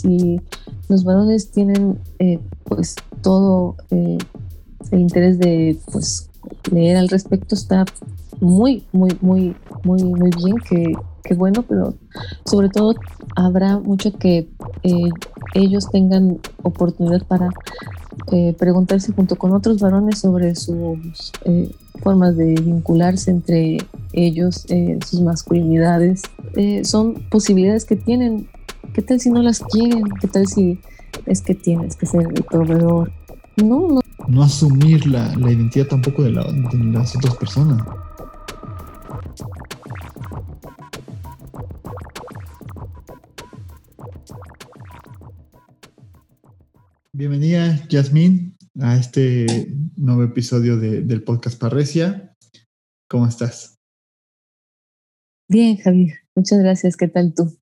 si los varones tienen pues todo el interés de pues leer al respecto está muy, muy, muy, muy, muy bien, que, bueno, pero sobre todo habrá mucho que eh, ellos tengan oportunidad para eh, preguntarse junto con otros varones sobre sus eh, formas de vincularse entre ellos, sus masculinidades. son posibilidades que tienen. ¿Qué tal si no las quieren? ¿Qué tal si es que tienes que ser el proveedor? No, no. No asumir la, la identidad tampoco de, la, de las otras personas. Bienvenida, Yasmín, a este nuevo episodio del podcast Parresia. ¿Cómo estás? Bien, Javier. Muchas gracias. ¿Qué tal tú?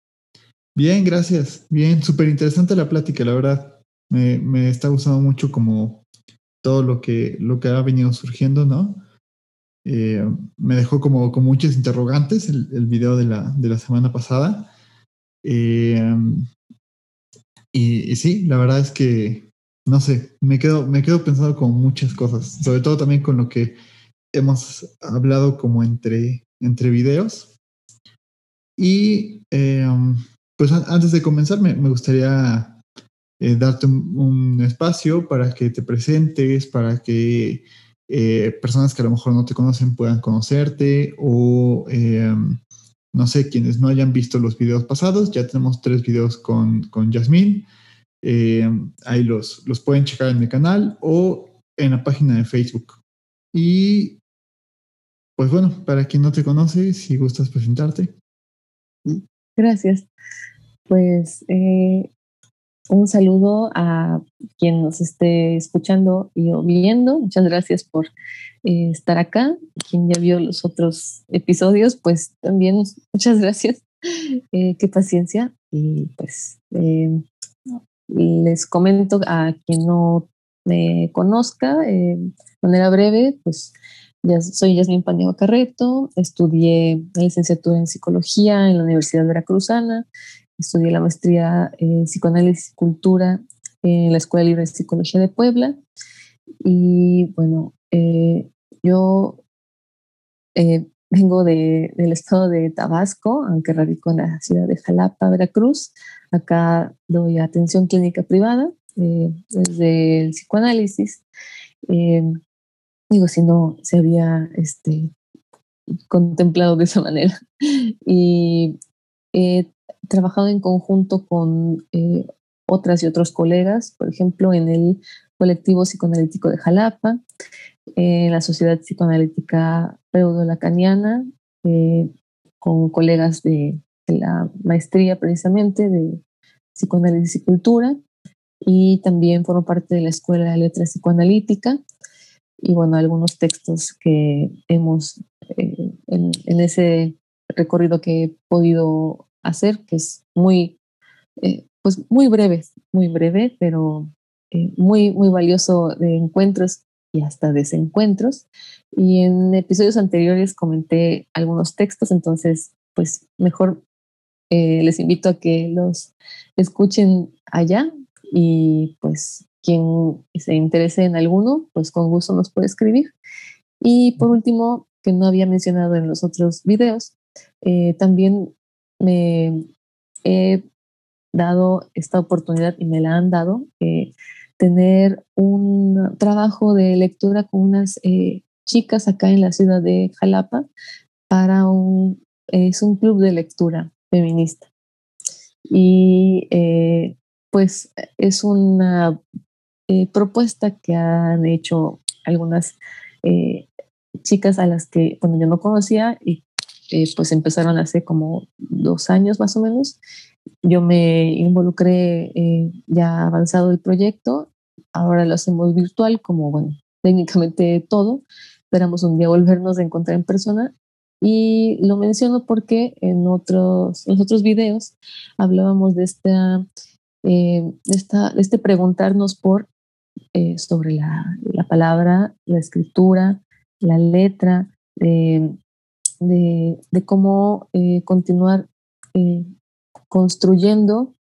Bien, gracias. Bien, súper interesante la plática, la verdad. Me, está gustando mucho como todo lo que, lo que ha venido surgiendo, ¿no? Eh, me dejó como con muchos interrogantes el, el video de la, de la semana pasada. Eh, y, sí, la verdad es que no sé, me quedo, me quedo pensando con muchas cosas, sobre todo también con lo que hemos hablado como entre, entre videos. Y em, pues antes de comenzar, me, gustaría eh, darte un, espacio para que te presentes, para que eh, personas que a lo mejor no te conocen puedan conocerte o em, no sé, quienes no hayan visto los videos pasados, ya tenemos tres videos con, con Yasmín. Eh, ahí los, los pueden checar en mi canal o en la página de Facebook. Y pues bueno, para quien no te conoce, si gustas presentarte. Gracias. Pues eh, un saludo a quien nos esté escuchando y viendo. Muchas gracias por eh, estar acá. Quien ya vio los otros episodios, pues también muchas gracias. qué paciencia. Y pues les comento a quien no me conozca eh, de manera breve, pues soy Yasmin Paneo Carreto, estudié la licenciatura en psicología en la Universidad Veracruzana, estudié la maestría en psicoanálisis y cultura en la Escuela Libre de Psicología de Puebla y bueno, eh, yo eh, vengo de, del estado de Tabasco, aunque radico en la ciudad de Jalapa, Veracruz. Acá doy atención clínica privada eh, desde el psicoanálisis. Eh, digo, si no se había este, contemplado de esa manera. Y he trabajado en conjunto con eh, otras y otros colegas, por ejemplo, en el colectivo psicoanalítico de Jalapa, en la Sociedad Psicoanalítica Pseudo-Lacaniana, eh, con colegas de, la maestría precisamente de psicoanálisis y cultura, y también formo parte de la Escuela de Letras Psicoanalítica, y bueno, algunos textos que hemos eh, en, ese recorrido que he podido hacer, que es muy, eh, pues muy breve, muy breve, pero muy, muy valioso de encuentros y hasta desencuentros. Y en episodios anteriores comenté algunos textos, entonces pues mejor eh, les invito a que los escuchen allá y pues quien se interese en alguno, pues con gusto nos puede escribir. Y por último, que no había mencionado en los otros videos, eh, también me he dado esta oportunidad y me la han dado eh, tener un trabajo de lectura con unas eh, chicas acá en la ciudad de Jalapa para un, es un club de lectura feminista. Y pues es una eh, propuesta que han hecho algunas chicas a las que, bueno, yo no conocía y pues empezaron hace como dos años más o menos yo me involucré eh, ya avanzado el proyecto, ahora lo hacemos virtual, como bueno, técnicamente todo. Esperamos un día volvernos a encontrar en persona. Y lo menciono porque en otros, en otros videos hablábamos de esta, eh, esta, este preguntarnos por eh, sobre la, la, palabra, la escritura, la letra, de, de, cómo continuar construyendo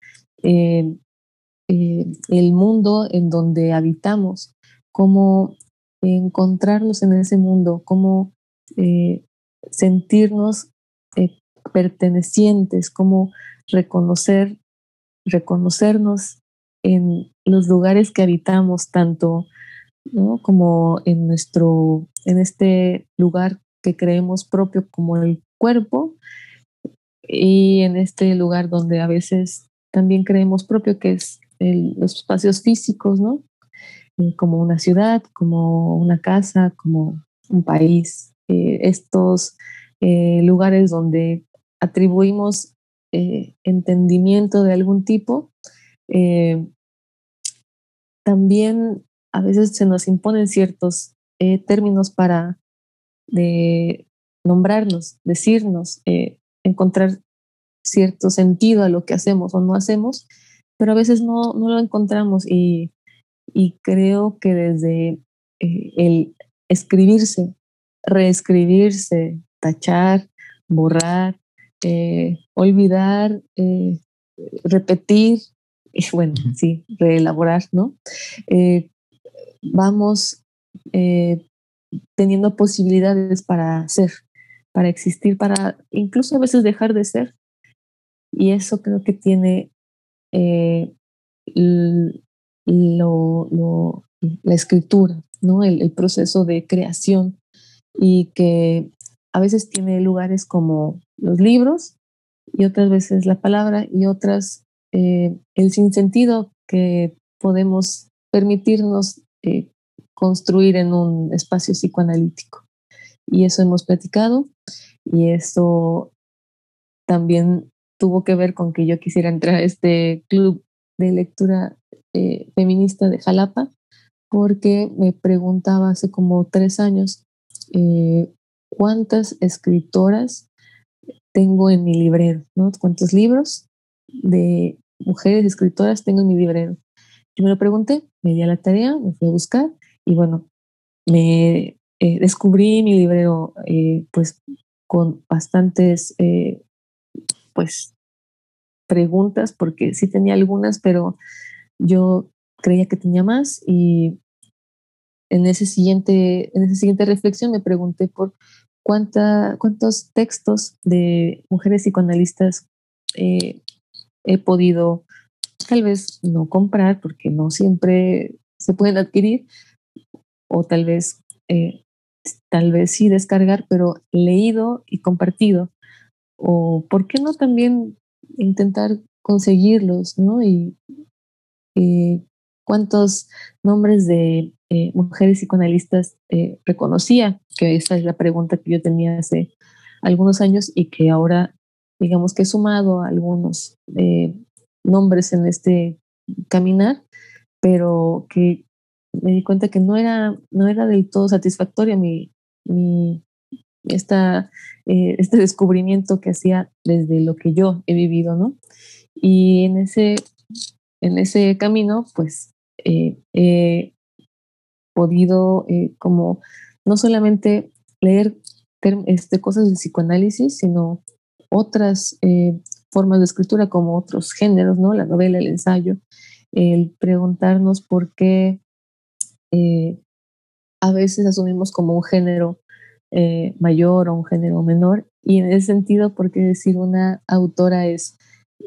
eh, eh, el mundo en donde habitamos, cómo encontrarnos en ese mundo, cómo eh, sentirnos eh, pertenecientes, cómo reconocer, reconocernos en los lugares que habitamos, tanto como en nuestro, en este lugar que creemos propio como el cuerpo, y en este lugar donde a veces también creemos propio, que es los espacios físicos, ¿no? Eh, como una ciudad, como una casa, como un país. Eh, estos eh, lugares donde atribuimos entendimiento de algún tipo, también a veces se nos imponen ciertos términos para nombrarnos, decirnos, encontrar cierto sentido a lo que hacemos o no hacemos, pero a veces no, no lo encontramos y, y, creo que desde eh, el escribirse, reescribirse, tachar, borrar, eh, olvidar, eh, repetir, y bueno, sí, reelaborar, ¿no? vamos teniendo posibilidades para ser, para existir, para incluso a veces dejar de ser. Y eso creo que tiene eh, lo, la escritura, ¿no? El, proceso de creación y que a veces tiene lugares como los libros y otras veces la palabra y otras eh, el sinsentido que podemos permitirnos eh, construir en un espacio psicoanalítico. Y eso hemos platicado y eso también tuvo que ver con que yo quisiera entrar a este club de lectura eh, feminista de Jalapa, porque me preguntaba hace como tres años cuántas escritoras tengo en mi librero. ¿Cuántos libros de mujeres escritoras tengo en mi librero? Yo me lo pregunté, me di a la tarea, me fui a buscar y bueno, me eh, descubrí mi librero pues con bastantes pues preguntas, porque sí tenía algunas, pero yo creía que tenía más y en, ese siguiente, en esa siguiente reflexión me pregunté por cuánta, cuántos textos de mujeres psicoanalistas eh, he podido tal vez no comprar porque no siempre se pueden adquirir o tal vez eh, tal vez sí descargar pero leído y compartido o por qué no también intentar conseguirlos, ¿no? Y, cuántos nombres de eh, mujeres psicoanalistas eh, reconocía, que esa es la pregunta que yo tenía hace algunos años y que ahora, digamos que he sumado algunos eh, nombres en este caminar, pero que me di cuenta que no era, no era del todo satisfactoria mi, mi, esta, eh, este descubrimiento que hacía desde lo que yo he vivido, ¿no? Y en ese, en ese camino, pues, eh, he podido como no solamente leer este, cosas de psicoanálisis, sino otras formas de escritura como otros géneros, ¿no? La novela, el ensayo, el preguntarnos por qué a veces asumimos como un género eh, mayor o un género menor. Y en ese sentido, ¿por qué decir una autora es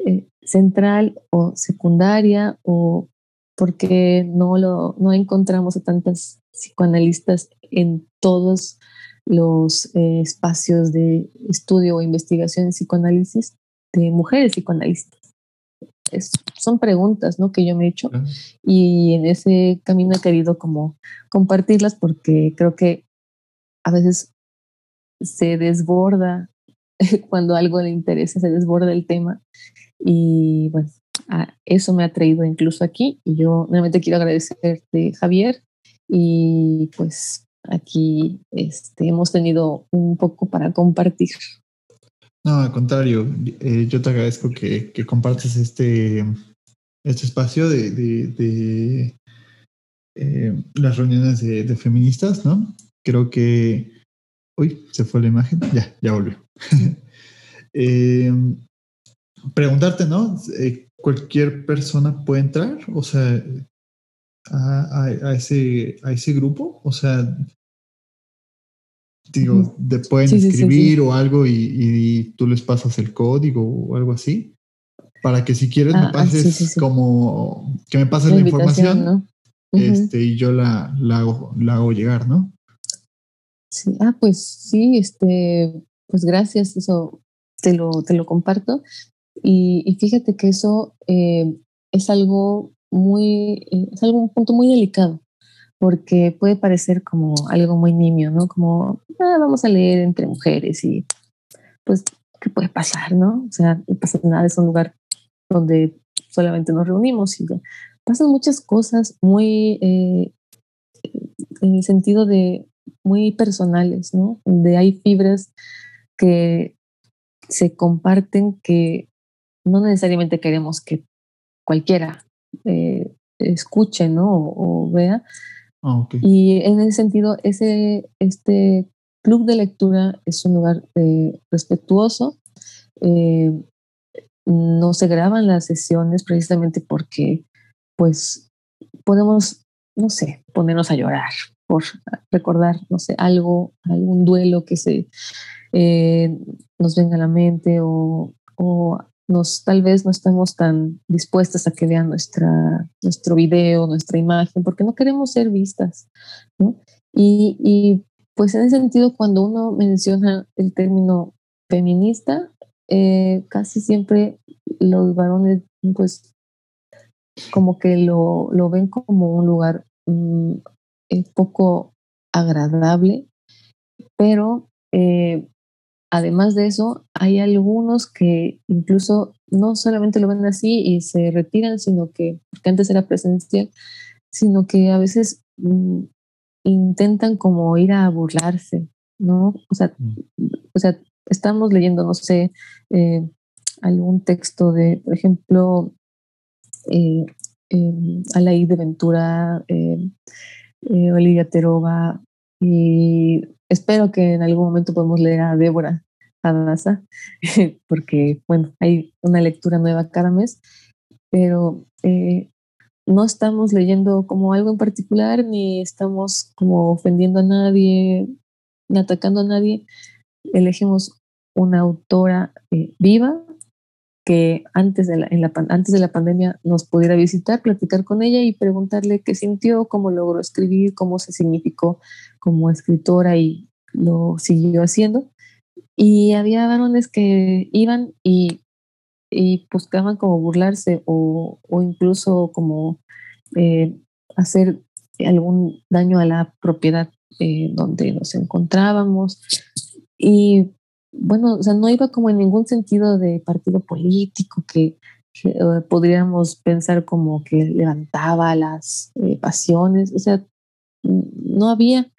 eh, central o secundaria o porque no, lo, no encontramos a tantas psicoanalistas en todos los eh, espacios de estudio o investigación en psicoanálisis de mujeres psicoanalistas? son preguntas ¿no? que yo me he hecho y en ese camino he querido como compartirlas porque creo que a veces se desborda cuando algo le interesa, se desborda el tema. Y bueno, eso me ha traído incluso aquí. Y yo nuevamente quiero agradecerte, Javier. Y pues aquí este, hemos tenido un poco para compartir. No, al contrario, eh, yo te agradezco que, que, compartes este, este espacio de, de, eh, las reuniones de, feministas, ¿no? Creo que Uy, se fue la imagen. Ya, ya volvió. Eh, preguntarte, ¿no? Cualquier persona puede entrar, o sea, a, ese, a ese grupo, o sea, digo, te pueden escribir o algo y, tú les pasas el código o algo así, para que si quieres me ah, ah, pases como, que me pases la, información este, y yo la, la, hago, la hago llegar, ¿no? Sí, ah, pues sí, este, pues gracias, eso te lo, te lo comparto. Y, fíjate que eso eh, es algo muy, eh, es algo, un punto muy delicado, porque puede parecer como algo muy nimio, ¿no? Como, ah, vamos a leer entre mujeres y pues, ¿qué puede pasar, no? O sea, no pasa nada, es un lugar donde solamente nos reunimos y pasan muchas cosas muy, eh, en el sentido de muy personales, ¿no? Donde hay fibras que se comparten que no necesariamente queremos que cualquiera eh, escuche ¿no? o, vea. Ah, y en ese sentido, ese, este club de lectura es un lugar eh, respetuoso. Eh, no se graban las sesiones precisamente porque pues podemos, no sé, ponernos a llorar por recordar, no sé, algo, algún duelo que se nos venga a la mente o, o nos, tal vez no estamos tan dispuestas a que vean nuestra, nuestro video, nuestra imagen, porque no queremos ser vistas. Y, pues en ese sentido, cuando uno menciona el término feminista, eh, casi siempre los varones, pues, como que lo, lo ven como un lugar mm, poco agradable, pero eh, Además de eso, hay algunos que incluso no solamente lo ven así y se retiran, sino que, porque antes era presencial, sino que a veces mm, intentan como ir a burlarse, ¿no? O sea, mm. o sea estamos leyendo, no sé, eh, algún texto de, por ejemplo, eh, eh, Alaí de Ventura, eh, eh, Olivia Terova, y espero que en algún momento podamos leer a Débora Adasa, porque, bueno, hay una lectura nueva cada mes, pero eh, no estamos leyendo como algo en particular, ni estamos como ofendiendo a nadie, ni atacando a nadie. Elegimos una autora eh, viva que antes de, la, en la, antes de la pandemia nos pudiera visitar, platicar con ella y preguntarle qué sintió, cómo logró escribir, cómo se significó como escritora y lo siguió haciendo. Y había varones que iban y, y buscaban como burlarse o, o incluso como eh, hacer algún daño a la propiedad eh, donde nos encontrábamos. Y bueno, o sea, no iba como en ningún sentido de partido político que, eh, podríamos pensar como que levantaba las pasiones, o sea, no había,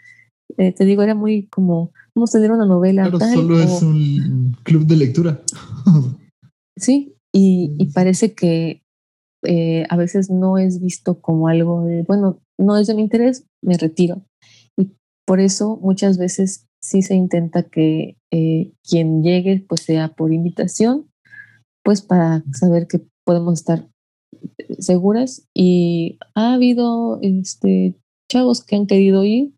te digo, era muy como vamos a tener una novela. Pero solo es un club de lectura. sí, y, parece que eh, a veces no es visto como algo de, bueno, no es de mi interés, me retiro. Y por eso muchas veces sí se intenta que eh, quien llegue pues sea por invitación, pues para saber que podemos estar seguras. Y ha habido este, chavos que han querido ir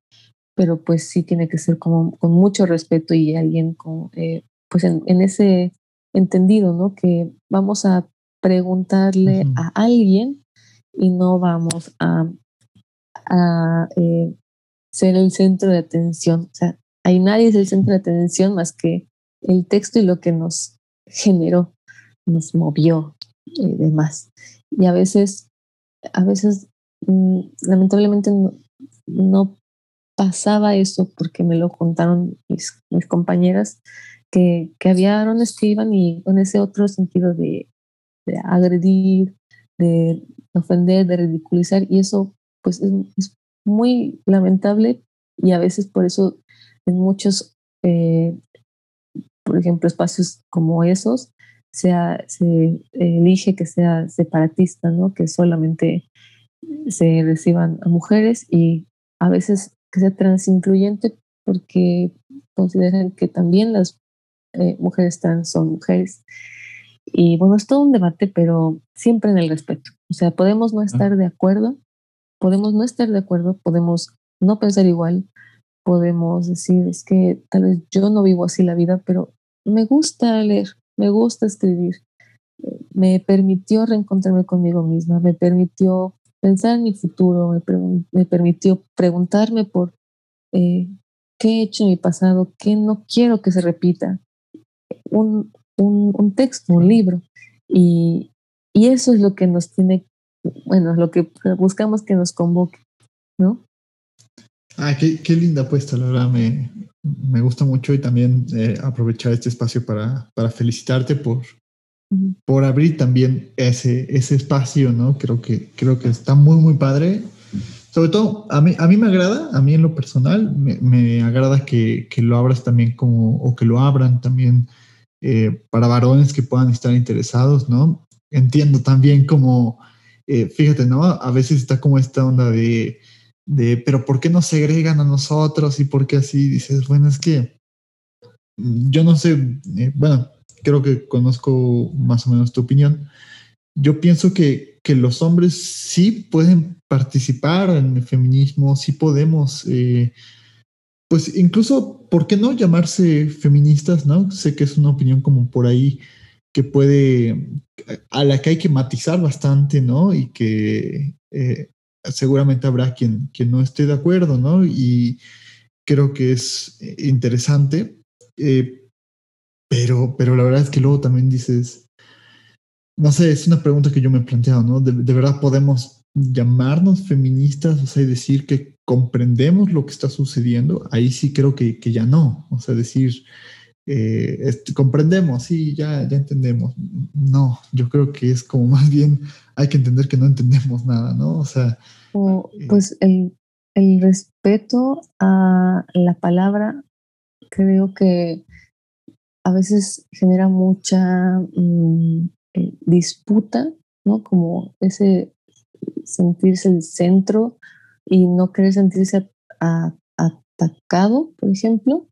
pero pues sí tiene que ser como con mucho respeto y alguien con, eh, pues en, ese entendido, ¿no? Que vamos a preguntarle a alguien y no vamos a, a eh, ser el centro de atención. O sea, hay nadie es el centro de atención más que el texto y lo que nos generó, nos movió y eh, demás. Y a veces, a veces, mm, lamentablemente no, pasaba eso porque me lo contaron mis, compañeras, que, que, había varones que y con ese otro sentido de, agredir, de ofender, de ridiculizar, y eso pues es, muy lamentable y a veces por eso en muchos, eh, por ejemplo, espacios como esos, se, se elige que sea separatista, ¿no? que solamente se reciban a mujeres y a veces que sea transincluyente porque consideran que también las eh, mujeres trans son mujeres. Y bueno, es todo un debate, pero siempre en el respeto. O sea, podemos no estar de acuerdo, podemos no estar de acuerdo, podemos no pensar igual, podemos decir, es que tal vez yo no vivo así la vida, pero me gusta leer, me gusta escribir, me permitió reencontrarme conmigo misma, me permitió pensar en mi futuro, me, permitió preguntarme por eh, qué he hecho en mi pasado, qué no quiero que se repita. Un, un, texto, un libro. Y, y, eso es lo que nos tiene, bueno, lo que buscamos que nos convoque, ¿no? Ah, qué, qué linda apuesta, la verdad me, me gusta mucho y también eh, aprovechar este espacio para, para felicitarte por, por abrir también ese, ese espacio, ¿no? Creo que, creo que está muy, muy padre. Sobre todo, a mí, a mí me agrada, a mí en lo personal, me, me agrada que, que, lo abras también como, o que lo abran también eh, para varones que puedan estar interesados, ¿no? Entiendo también como, eh, fíjate, ¿no? A veces está como esta onda de, de, pero ¿por qué nos segregan a nosotros y por qué así? Dices, bueno, es que mm, yo no sé, eh, bueno, creo que conozco más o menos tu opinión. Yo pienso que, que los hombres sí pueden participar en el feminismo, sí podemos, eh, pues incluso, ¿por qué no llamarse feministas? No sé que es una opinión como por ahí que puede, a la que hay que matizar bastante, ¿no? Y que eh, seguramente habrá quien, quien no esté de acuerdo, ¿no? Y creo que es interesante. Eh, pero, pero la verdad es que luego también dices, no sé, es una pregunta que yo me he planteado, ¿no? ¿De, verdad podemos llamarnos feministas, o sea, y decir que comprendemos lo que está sucediendo? Ahí sí creo que, que ya no, o sea, decir, eh, comprendemos, sí, ya, ya entendemos. No, yo creo que es como más bien hay que entender que no entendemos nada, ¿no? O sea... Eh, pues el, el respeto a la palabra creo que a veces genera mucha mm, eh, disputa, ¿no? Como ese sentirse el centro y no querer sentirse atacado, por ejemplo,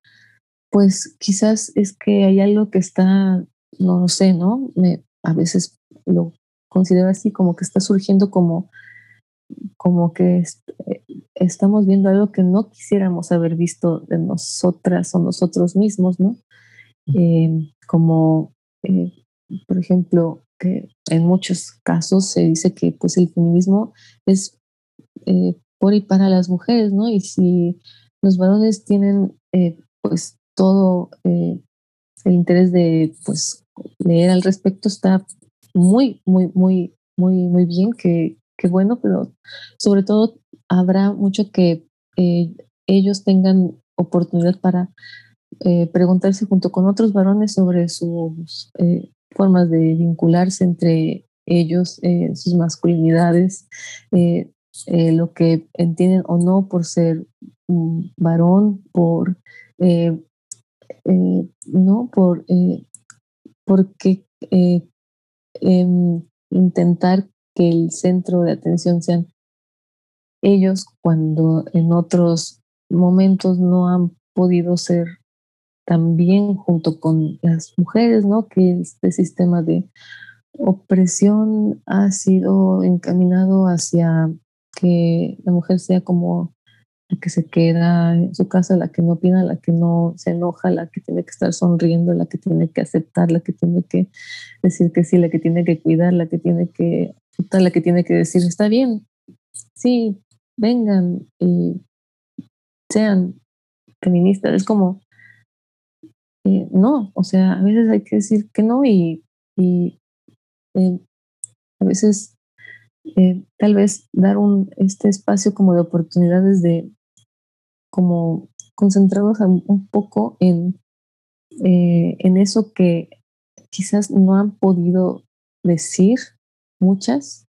pues quizás es que hay algo que está, no lo sé, ¿no? Me, a veces lo considero así, como que está surgiendo como, como que eh, estamos viendo algo que no quisiéramos haber visto de nosotras o nosotros mismos, ¿no? Eh, como eh, por ejemplo, que en muchos casos se dice que pues el feminismo es eh, por y para las mujeres, ¿no? Y si los varones tienen pues todo el interés de pues leer al respecto está muy, muy, muy, muy, muy bien, que, que bueno, pero sobre todo habrá mucho que ellos tengan oportunidad para eh, preguntarse junto con otros varones sobre sus eh, formas de vincularse entre ellos, eh, sus masculinidades, lo que entienden o no por ser un varón, por no por porque em, intentar que el centro de atención sean ellos cuando en otros momentos no han podido ser también junto con las mujeres, ¿no? Que este sistema de opresión ha sido encaminado hacia que la mujer sea como la que se queda en su casa, la que no opina, la que no se enoja, la que tiene que estar sonriendo, la que tiene que aceptar, la que tiene que decir que sí, la que tiene que cuidar, la que tiene que la que tiene que decir está bien, sí, vengan y sean feministas. Es como eh, no, o sea, a veces hay que decir que no y, y eh, a veces eh, tal vez dar un, este espacio como de oportunidades de como concentrarnos un poco en, en eso que quizás no han podido decir muchas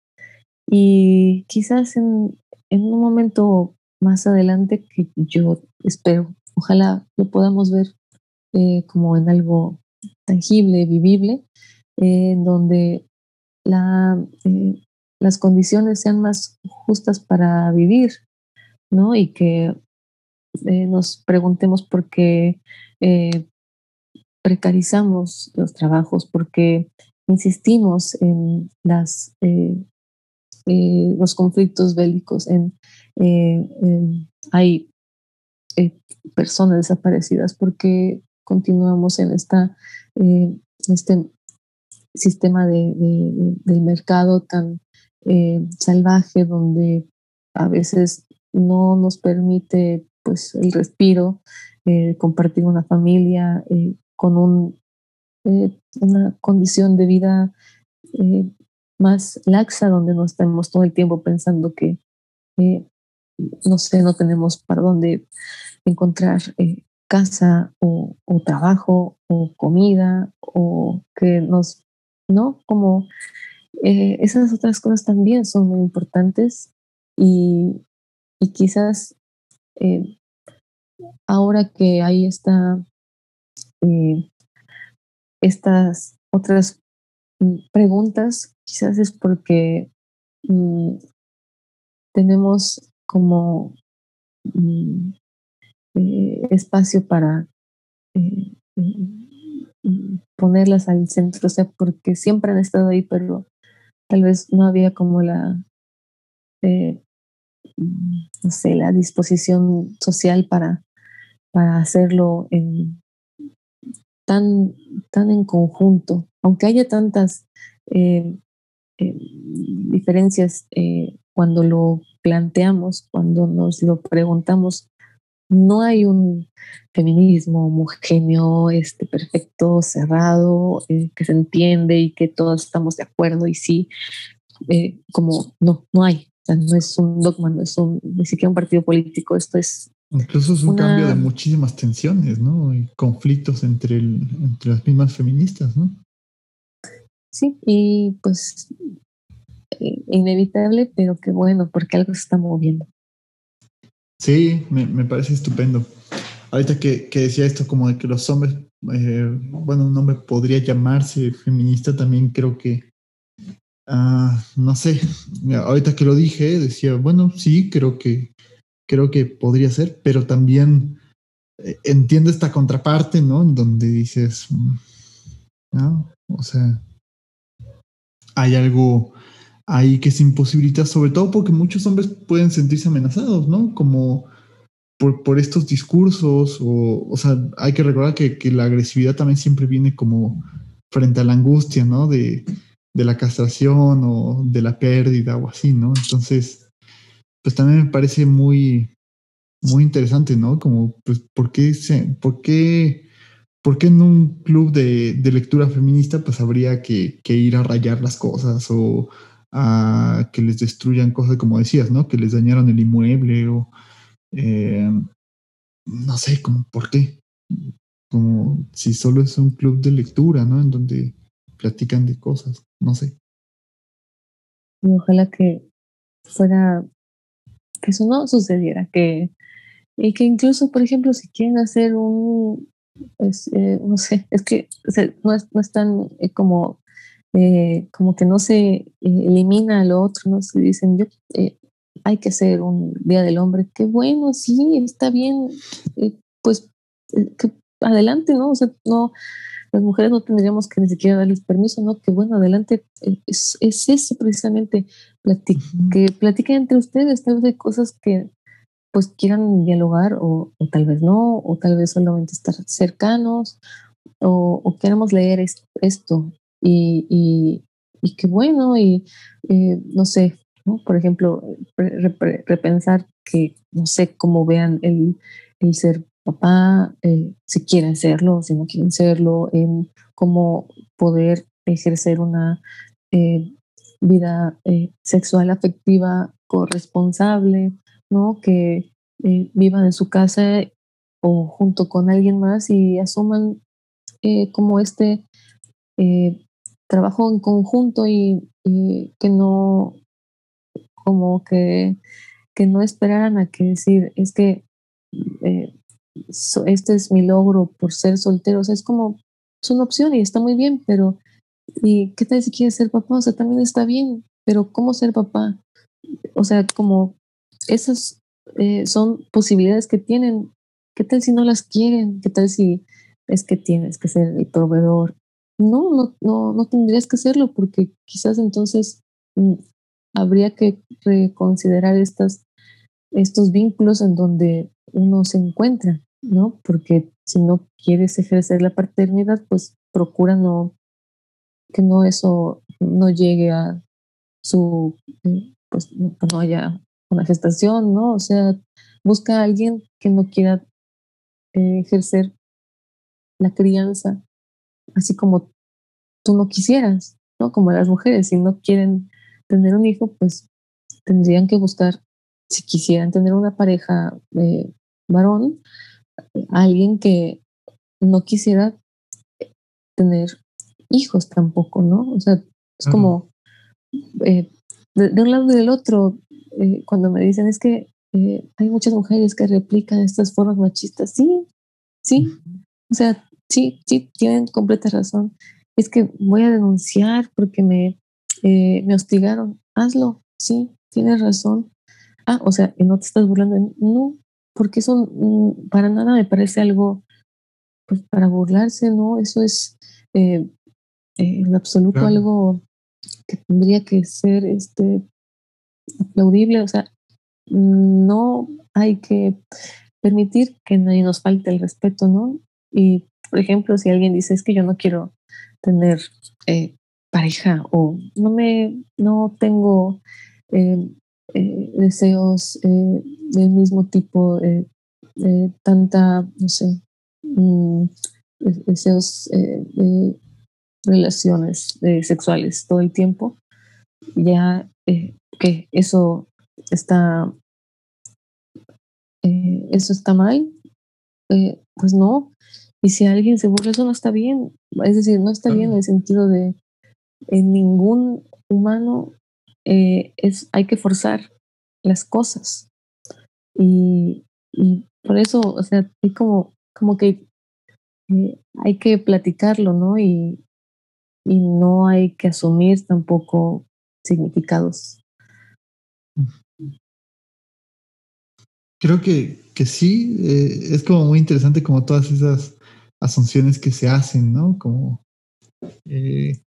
y quizás en, en un momento más adelante que yo espero, ojalá lo podamos ver eh, como en algo tangible, vivible, eh, en donde la, eh, las condiciones sean más justas para vivir, ¿no? Y que nos preguntemos por qué precarizamos los trabajos, porque insistimos en las, los conflictos bélicos, en, hay personas desaparecidas porque continuamos en esta este sistema de, del mercado tan salvaje donde a veces no nos permite pues el respiro, eh, compartir una familia eh, con un, eh, una condición de vida más laxa, donde no estamos todo el tiempo pensando que, no sé, no tenemos para dónde encontrar casa o, o, trabajo o comida o que nos, ¿no? Como esas otras cosas también son muy importantes y, y quizás eh, ahora que hay esta, eh, estas otras preguntas, quizás es porque mm, tenemos como mm, eh, espacio para mm, ponerlas al centro, o sea, porque siempre han estado ahí, pero tal vez no había como la no sé, la disposición social para, para hacerlo en, tan, tan en conjunto, aunque haya tantas eh, eh, diferencias eh, cuando lo planteamos, cuando nos lo preguntamos, no hay un feminismo homogéneo, este, perfecto, cerrado, que se entiende y que todos estamos de acuerdo y sí, como no, no hay no es un dogma, no es un, ni siquiera un partido político, esto es... Incluso es un cambio de muchísimas tensiones, ¿no? Y conflictos entre, entre las mismas feministas, ¿no? Sí, y pues eh, inevitable, pero que bueno, porque algo se está moviendo. Sí, me, parece estupendo. Ahorita que, decía esto como de que los hombres, eh, bueno, un hombre podría llamarse feminista, también creo que Ah, no sé, ahorita que lo dije, decía, bueno, sí, creo que, creo que podría ser, pero también eh, entiendo esta contraparte, ¿no? En donde dices, mm, ¿no? O sea, hay algo ahí que se imposibilita, sobre todo porque muchos hombres pueden sentirse amenazados, ¿no? Como por, por estos discursos, o, o sea, hay que recordar que, que la agresividad también siempre viene como frente a la angustia, ¿no? De, de la castración o de la pérdida o así, ¿no? Entonces, pues también me parece muy, muy interesante, ¿no? Como, pues, ¿por qué, se, por qué, por qué en un club de, lectura feminista, pues habría que, ir a rayar las cosas o a que les destruyan cosas, como decías, ¿no? Que les dañaron el inmueble o, eh, no sé, como, ¿por qué? Como si solo es un club de lectura, ¿no? En donde platican de cosas, no sé. Ojalá que fuera, que eso no sucediera, que, y que incluso, por ejemplo, si quieren hacer un, eh, no sé, es que no, es, no es tan eh, como, eh, como que no se elimina lo otro, ¿no? Si dicen, yo, hay que hacer un Día del Hombre, qué bueno, sí, está bien, pues que adelante, ¿no? O sea, no, las mujeres no tendríamos que ni siquiera darles permiso, ¿no? Que bueno, adelante, eh, es, es eso precisamente, que platiquen entre ustedes, tal vez hay cosas que pues quieran dialogar o, tal vez no, o tal vez solamente estar cercanos, o, queremos leer esto, y, y, y qué bueno, y eh, no sé, ¿no? por ejemplo, repensar que, no sé, cómo vean el, el ser papá, eh, si quieren serlo, si no quieren serlo, en cómo poder ejercer una eh, vida eh, sexual afectiva corresponsable, ¿no? Que vivan en su casa o junto con alguien más y asuman como este trabajo en conjunto y, que no como que, que no esperaran a que decir es que este es mi logro por ser soltero. O sea, es como, es una opción y está muy bien, pero ¿y qué tal si quieres ser papá? O sea, también está bien, pero ¿cómo ser papá? O sea, como esas eh, son posibilidades que tienen. ¿Qué tal si no las quieren? ¿Qué tal si es que tienes que ser el proveedor no, no, no, no tendrías que hacerlo porque quizás entonces mm, habría que reconsiderar estas, estos vínculos en donde uno se encuentra, ¿no? Porque si no quieres ejercer la paternidad, pues procura no que no eso no llegue a su, eh, pues no haya una gestación, ¿no? O sea, busca a alguien que no quiera eh, ejercer la crianza así como tú no quisieras, ¿no? Como las mujeres, si no quieren tener un hijo, pues tendrían que buscar, si quisieran tener una pareja eh, varón, alguien que no quisiera tener hijos tampoco, ¿no? O sea, es como eh, de, un lado y del otro, eh, cuando me dicen es que eh, hay muchas mujeres que replican estas formas machistas, sí, sí, o sea, sí, sí, tienen completa razón. Es que voy a denunciar porque me, me hostigaron, hazlo, sí, tienes razón. Ah, o sea, no te estás burlando, no, porque eso mm, para nada me parece algo pues, para burlarse, ¿no? Eso es eh, en absoluto algo que tendría que ser este aplaudible, o sea, no hay que permitir que nadie nos falte el respeto, ¿no? Y, por ejemplo, si alguien dice, es que yo no quiero tener eh, pareja o no me, no tengo eh, eh, deseos del mismo tipo, tanta, no sé, mm, deseos de relaciones sexuales todo el tiempo, ya que eso está, eh, eso está mal, eh, pues no. Y si alguien se burla, eso no está bien. Es decir, no está bien en el sentido de en ningún humano eh, es, hay que forzar las cosas. Y, por eso, o sea, hay como, como que hay que platicarlo, ¿no? Y, y no hay que asumir tampoco significados. Creo que, que sí, eh, es como muy interesante como todas esas asunciones que se hacen, ¿no? Como eh,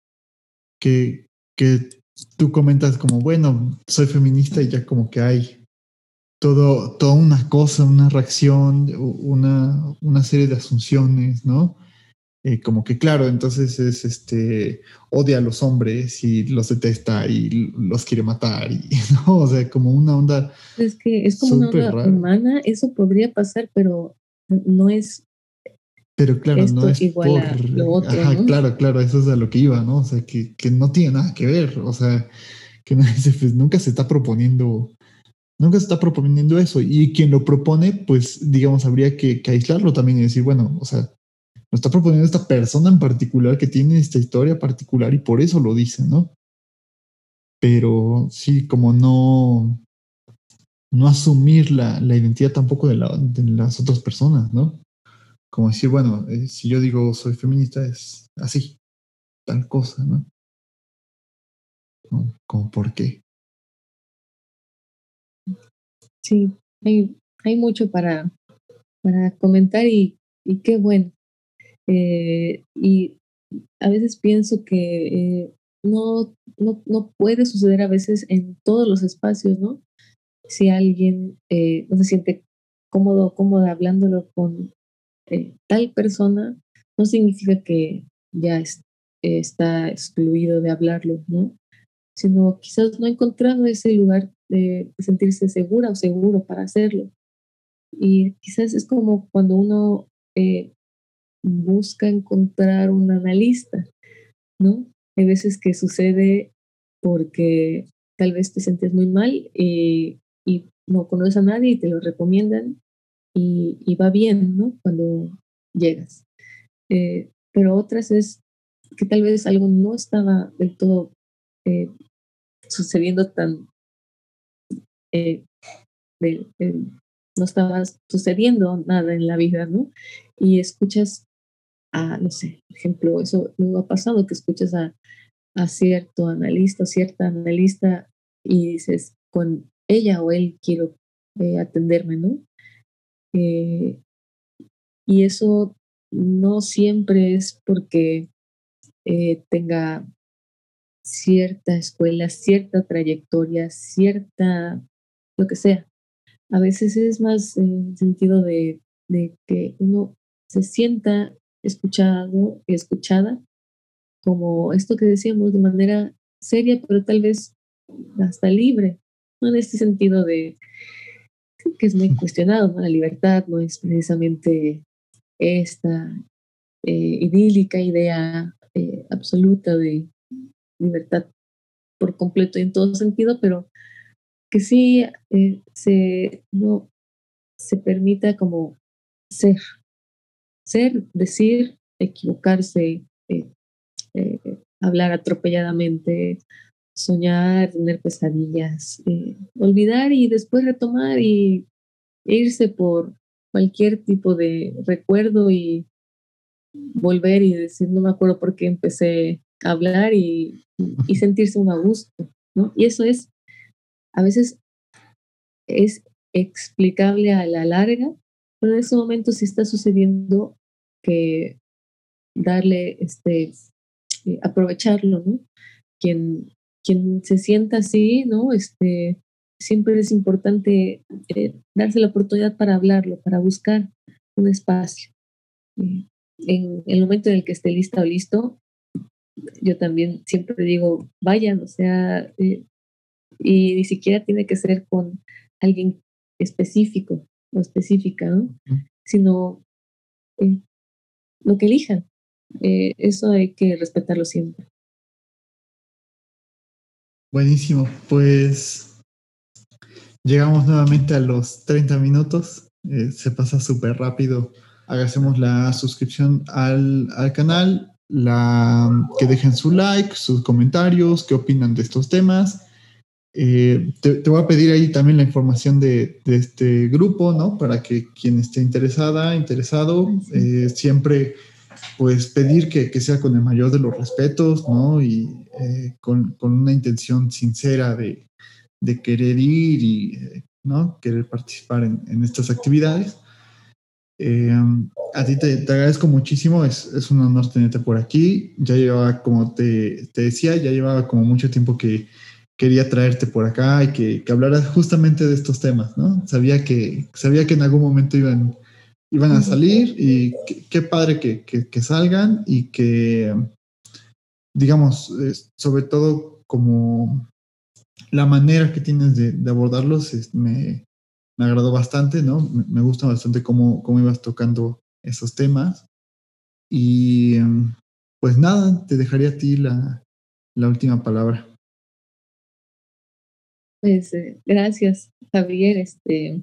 que, que tú comentas como, bueno, soy feminista y ya como que hay todo, toda una cosa, una reacción, una, una serie de asunciones, ¿no? Eh, como que claro, entonces es este odia a los hombres y los detesta y los quiere matar y no, o sea, como una onda. Es que es como una onda humana, eso podría pasar, pero no es. Pero claro, no es igual por, lo otro, ajá, claro, claro, eso es a lo que iba, ¿no? O sea, que, que no tiene nada que ver, o sea, que pues, nunca se está proponiendo nunca se está proponiendo eso. Y quien lo propone, pues, digamos, habría que, que, aislarlo también y decir, bueno, o sea, nos está proponiendo esta persona en particular que tiene esta historia particular y por eso lo dice, ¿no? Pero sí, como no, no asumir la, la identidad tampoco de, la, de, las otras personas, ¿no? Como decir, bueno, eh, si yo digo soy feminista es así, tal cosa, ¿no? Como, por qué. Sí, hay, hay mucho para, para comentar y, y qué bueno eh, y a veces pienso que eh, no, no, no, puede suceder a veces en todos los espacios, ¿no? Si alguien no se siente cómodo cómoda hablándolo con tal persona, no significa que ya está excluido de hablarlo, ¿no? Sino quizás no ha encontrado ese lugar de sentirse segura o seguro para hacerlo. Y quizás es como cuando uno busca encontrar un analista, ¿no? Hay veces que sucede porque tal vez te sientes muy mal y, no conoces a nadie y te lo recomiendan y, va bien, ¿no? Cuando llegas. Eh, pero otras es que tal vez algo no estaba del todo eh, sucediendo tan... Eh, no estaba sucediendo nada en la vida, ¿no? Y escuchas no sé, por ejemplo, eso luego ha pasado que escuchas a, a cierto analista cierta analista y dices, con ella o él quiero atenderme, ¿no? Eh, y eso no siempre es porque eh, tenga cierta escuela, cierta trayectoria, cierta, lo que sea. A veces es más en sentido de, de que uno se sienta escuchado escuchada, como esto que decíamos, de manera seria, pero tal vez hasta libre, ¿no? En este sentido de que es muy cuestionado, La libertad no es precisamente esta eh, idílica idea eh, absoluta de libertad por completo en todo sentido, pero que sí eh, se, no, se permita como ser, ser, decir, equivocarse, hablar atropelladamente, soñar, tener pesadillas, eh, olvidar y después retomar y irse por cualquier tipo de recuerdo y volver y decir, no me acuerdo por qué empecé a hablar y, sentirse un a gusto, ¿no? Y eso es, a veces es explicable a la larga, pero en ese momento sí está sucediendo que darle, este, eh, aprovecharlo, ¿no? Quien quien se sienta así, ¿no? Este, siempre es importante eh, darse la oportunidad para hablarlo, para buscar un espacio. Eh, en el momento en el que esté lista o listo, yo también siempre digo, vayan, o sea, eh, y ni siquiera tiene que ser con alguien específico o específica, ¿no? Sino lo que elijan. eso hay que respetarlo siempre. Buenísimo, pues llegamos nuevamente a los 30 minutos. Eh, se pasa súper rápido. Hagamos la suscripción al, canal, la, que dejen su like, sus comentarios, qué opinan de estos temas. Eh, te, voy a pedir ahí también la información de, este grupo, ¿no? Para que quien esté interesada, interesado, eh, siempre pues pedir que, que, sea con el mayor de los respetos, ¿no? Y eh, con, con, una intención sincera de, de querer ir y, eh, ¿no? Querer participar en, en estas actividades. Eh, a ti te, te, agradezco muchísimo, es, es, un honor tenerte por aquí. Ya llevaba, como te, te, decía, ya llevaba como mucho tiempo que quería traerte por acá y que, que hablaras justamente de estos temas, ¿no? Sabía que, sabía que en algún momento iban iban a salir y qué, padre que, que, salgan y que, digamos, sobre todo como la manera que tienes de, abordarlos me, me, agradó bastante, ¿no? Me, gusta bastante cómo, cómo ibas tocando esos temas. Y pues nada, te dejaría a ti la, la última palabra. Pues eh, gracias, Javier. Este,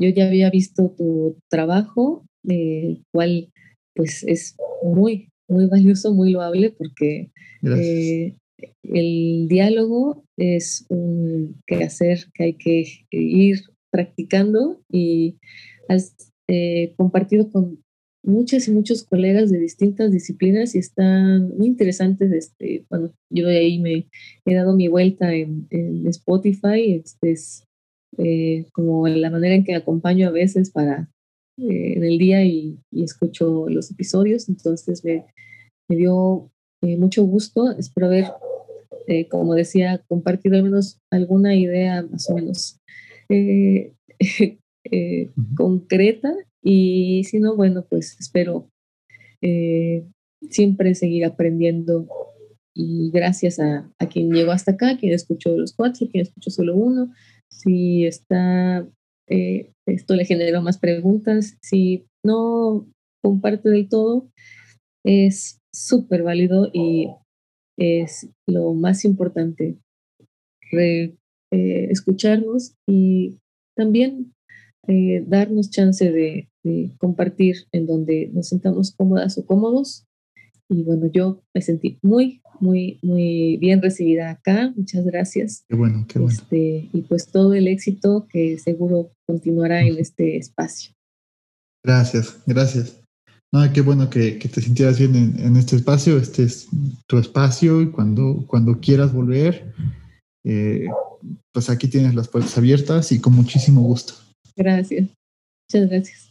yo ya había visto tu trabajo, el cual pues es muy, muy valioso, muy loable, porque eh, el diálogo es un quehacer que hay que ir practicando y has eh, compartido con muchas y muchos colegas de distintas disciplinas y están muy interesantes. Este, bueno, yo de ahí me he dado mi vuelta en, en Spotify, este es eh, como la manera en que acompaño a veces para eh, en el día y, escucho los episodios. Entonces me, me dio eh, mucho gusto. Espero haber, como decía, compartido al menos alguna idea más o menos concreta. Y si no, bueno, pues espero siempre seguir aprendiendo y gracias a, a, quien llegó hasta acá, quien escuchó los cuatro, quien escuchó solo uno, si está, eh, esto le generó más preguntas, si no comparte del todo, es súper válido y es lo más importante, eh, escucharnos y también eh, darnos chance de, de, compartir en donde nos sentamos cómodas o cómodos. Y bueno, yo me sentí muy, muy, muy bien recibida acá. Muchas gracias. Qué bueno, qué bueno. Este, y pues todo el éxito que seguro continuará en este espacio. Gracias, gracias. No, qué bueno que, que te sintieras bien en, este espacio. Este es tu espacio y cuando, cuando quieras volver, eh, pues aquí tienes las puertas abiertas y con muchísimo gusto. Gracias. Muchas gracias.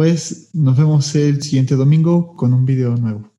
Pues nos vemos el siguiente domingo con un video nuevo.